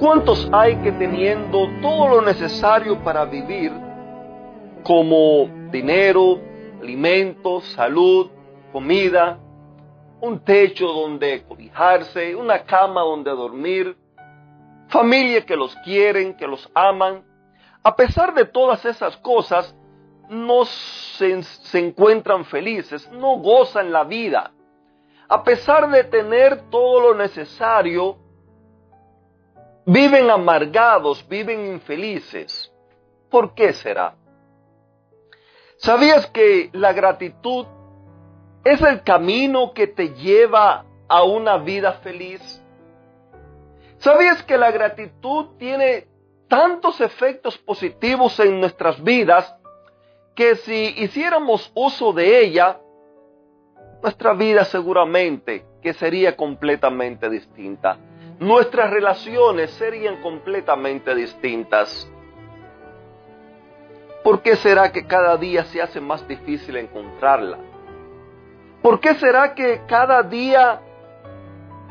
¿Cuántos hay que teniendo todo lo necesario para vivir, como dinero, alimentos, salud, comida, un techo donde cobijarse, una cama donde dormir, familia que los quieren, que los aman? A pesar de todas esas cosas, no se, se encuentran felices, no gozan la vida. A pesar de tener todo lo necesario, Viven amargados, viven infelices. ¿Por qué será? ¿Sabías que la gratitud es el camino que te lleva a una vida feliz? ¿Sabías que la gratitud tiene tantos efectos positivos en nuestras vidas que si hiciéramos uso de ella, nuestra vida seguramente que sería completamente distinta? Nuestras relaciones serían completamente distintas. ¿Por qué será que cada día se hace más difícil encontrarla? ¿Por qué será que cada día,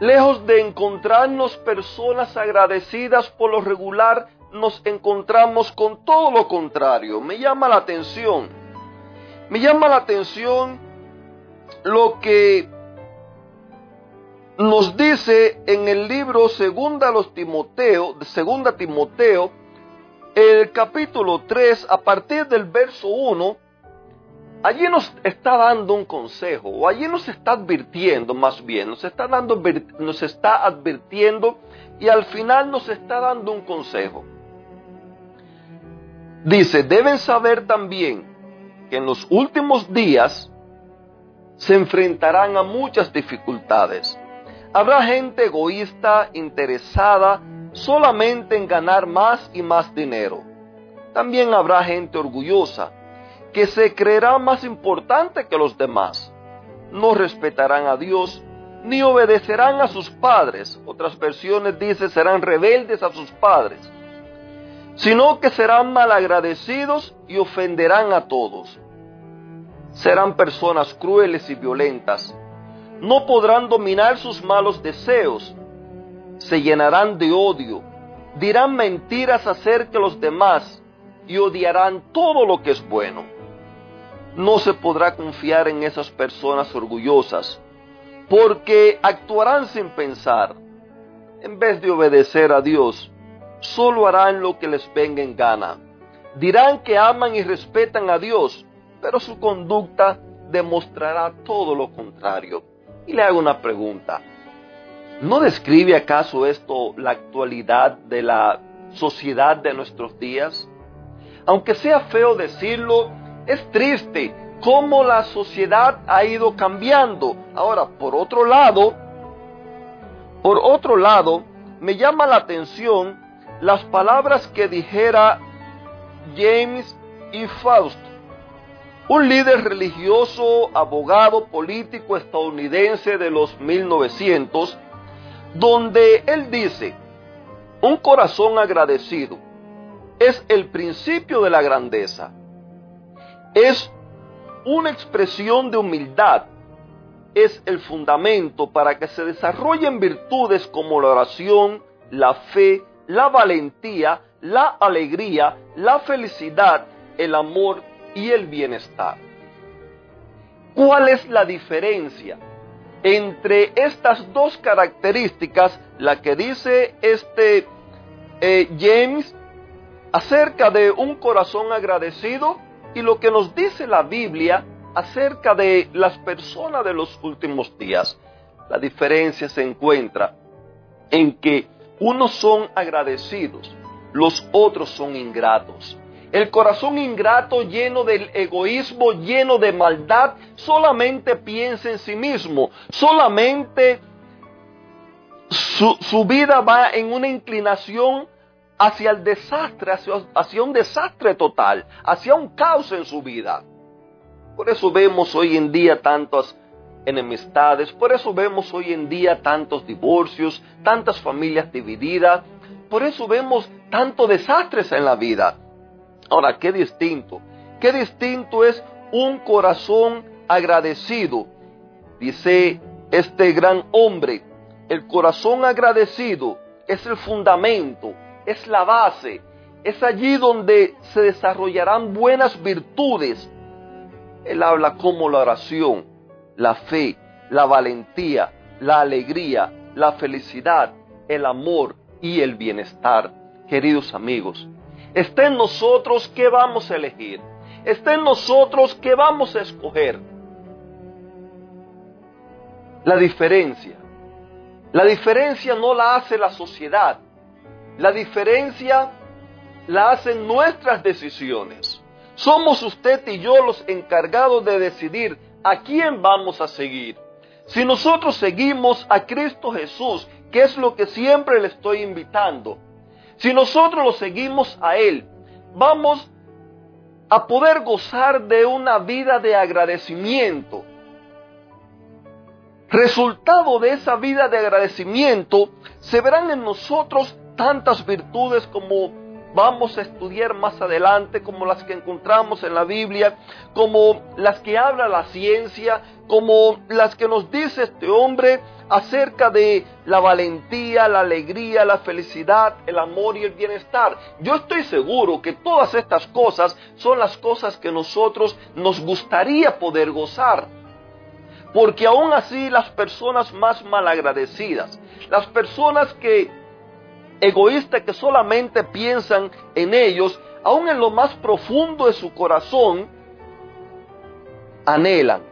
lejos de encontrarnos personas agradecidas por lo regular, nos encontramos con todo lo contrario? Me llama la atención. Me llama la atención lo que nos dice en el libro Segunda los Timoteo, Segunda Timoteo, el capítulo 3, a partir del verso 1, allí nos está dando un consejo, o allí nos está advirtiendo más bien, nos está, dando, nos está advirtiendo y al final nos está dando un consejo. Dice, deben saber también que en los últimos días se enfrentarán a muchas dificultades Habrá gente egoísta, interesada solamente en ganar más y más dinero. También habrá gente orgullosa, que se creerá más importante que los demás. No respetarán a Dios, ni obedecerán a sus padres. Otras versiones dicen serán rebeldes a sus padres. Sino que serán malagradecidos y ofenderán a todos. Serán personas crueles y violentas no podrán dominar sus malos deseos, se llenarán de odio, dirán mentiras acerca de los demás y odiarán todo lo que es bueno. No se podrá confiar en esas personas orgullosas, porque actuarán sin pensar. En vez de obedecer a Dios, solo harán lo que les venga en gana. Dirán que aman y respetan a Dios, pero su conducta demostrará todo lo contrario. Y le hago una pregunta. ¿No describe acaso esto la actualidad de la sociedad de nuestros días? Aunque sea feo decirlo, es triste cómo la sociedad ha ido cambiando. Ahora, por otro lado, por otro lado, me llama la atención las palabras que dijera James y Faust un líder religioso, abogado, político estadounidense de los 1900, donde él dice, un corazón agradecido es el principio de la grandeza, es una expresión de humildad, es el fundamento para que se desarrollen virtudes como la oración, la fe, la valentía, la alegría, la felicidad, el amor y el bienestar. ¿Cuál es la diferencia entre estas dos características, la que dice este eh, James acerca de un corazón agradecido y lo que nos dice la Biblia acerca de las personas de los últimos días? La diferencia se encuentra en que unos son agradecidos, los otros son ingratos. El corazón ingrato, lleno del egoísmo, lleno de maldad, solamente piensa en sí mismo, solamente, su, vida va en una inclinación hacia el desastre, hacia, hacia un desastre total, hacia un caos en su vida. Por eso vemos hoy en día tantas enemistades, por eso vemos hoy en día tantos divorcios, tantas familias divididas, por eso vemos tantos desastres en la vida. Ahora, qué distinto, qué distinto es un corazón agradecido, dice este gran hombre, el corazón agradecido es el fundamento, es la base, es allí donde se desarrollarán buenas virtudes. Él habla como la oración, la fe, la valentía, la alegría, la felicidad, el amor y el bienestar. Queridos amigos, está en nosotros qué vamos a elegir, está en nosotros qué vamos a escoger. La diferencia, la diferencia no la hace la sociedad, la diferencia la hacen nuestras decisiones. Somos usted y yo los encargados de decidir a quién vamos a seguir. Si nosotros seguimos a Cristo Jesús, que es lo que siempre le estoy invitando, si nosotros lo seguimos a Él, vamos a poder gozar de una vida de agradecimiento. Resultado de esa vida de agradecimiento, se verán en nosotros tantas virtudes como vamos a estudiar más adelante, como las que encontramos en la Biblia, como las que habla la ciencia, como las que nos dice este hombre acerca de la valentía, la alegría, la felicidad, el amor y el bienestar. Yo estoy seguro que todas estas cosas son las cosas que nosotros nos gustaría poder gozar. Porque aún así las personas más malagradecidas, las personas que egoístas que solamente piensan en ellos, aún en lo más profundo de su corazón, anhelan,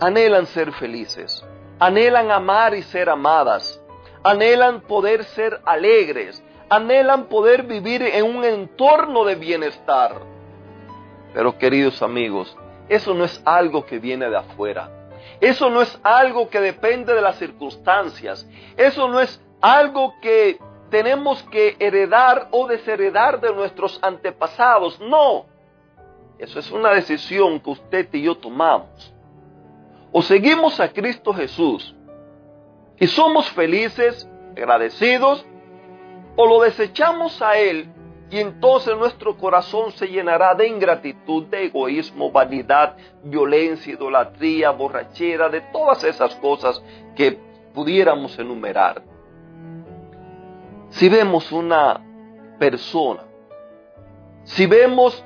anhelan ser felices, anhelan amar y ser amadas, anhelan poder ser alegres, anhelan poder vivir en un entorno de bienestar. Pero queridos amigos, eso no es algo que viene de afuera. Eso no es algo que depende de las circunstancias. Eso no es algo que tenemos que heredar o desheredar de nuestros antepasados. No. Eso es una decisión que usted y yo tomamos. O seguimos a Cristo Jesús y somos felices, agradecidos, o lo desechamos a Él y entonces nuestro corazón se llenará de ingratitud, de egoísmo, vanidad, violencia, idolatría, borrachera, de todas esas cosas que pudiéramos enumerar. Si vemos una persona, si vemos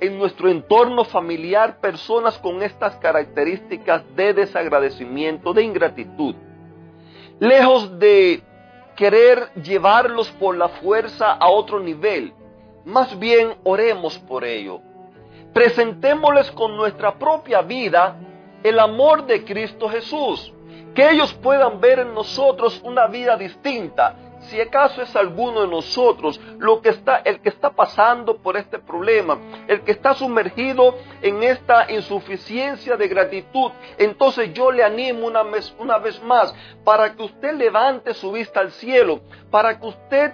en nuestro entorno familiar personas con estas características de desagradecimiento, de ingratitud, lejos de querer llevarlos por la fuerza a otro nivel, más bien oremos por ello. Presentémosles con nuestra propia vida el amor de Cristo Jesús, que ellos puedan ver en nosotros una vida distinta, si acaso es alguno de nosotros lo que está, el que está pasando por este problema, el que está sumergido en esta insuficiencia de gratitud, entonces yo le animo una vez, una vez más para que usted levante su vista al cielo, para que usted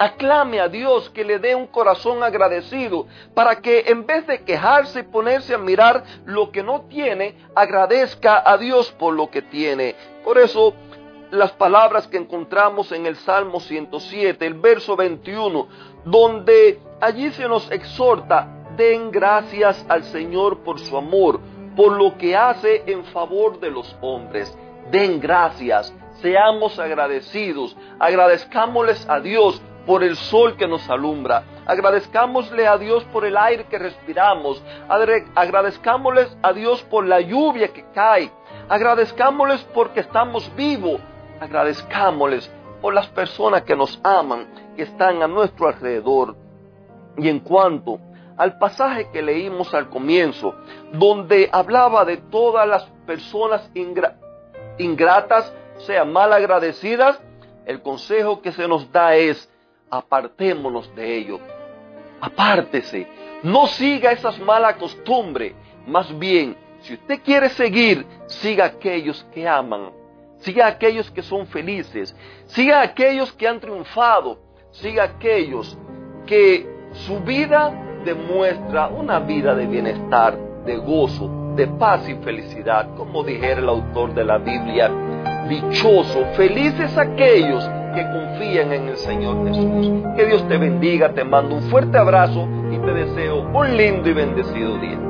aclame a Dios que le dé un corazón agradecido, para que en vez de quejarse y ponerse a mirar lo que no tiene, agradezca a Dios por lo que tiene. Por eso, las palabras que encontramos en el Salmo 107, el verso 21, donde allí se nos exhorta, den gracias al Señor por su amor, por lo que hace en favor de los hombres. Den gracias, seamos agradecidos, agradezcámosles a Dios por el sol que nos alumbra, agradezcámosle a Dios por el aire que respiramos, agradezcámosles a Dios por la lluvia que cae, agradezcámosles porque estamos vivos, agradezcámosles por las personas que nos aman, que están a nuestro alrededor. Y en cuanto al pasaje que leímos al comienzo, donde hablaba de todas las personas ingratas, o sea, mal agradecidas, el consejo que se nos da es, apartémonos de ello. Apártese, no siga esas malas costumbres, más bien, si usted quiere seguir, siga aquellos que aman siga a aquellos que son felices, siga a aquellos que han triunfado, siga a aquellos que su vida demuestra una vida de bienestar, de gozo, de paz y felicidad, como dijera el autor de la Biblia, dichoso, felices aquellos que confían en el Señor Jesús. Que Dios te bendiga, te mando un fuerte abrazo y te deseo un lindo y bendecido día.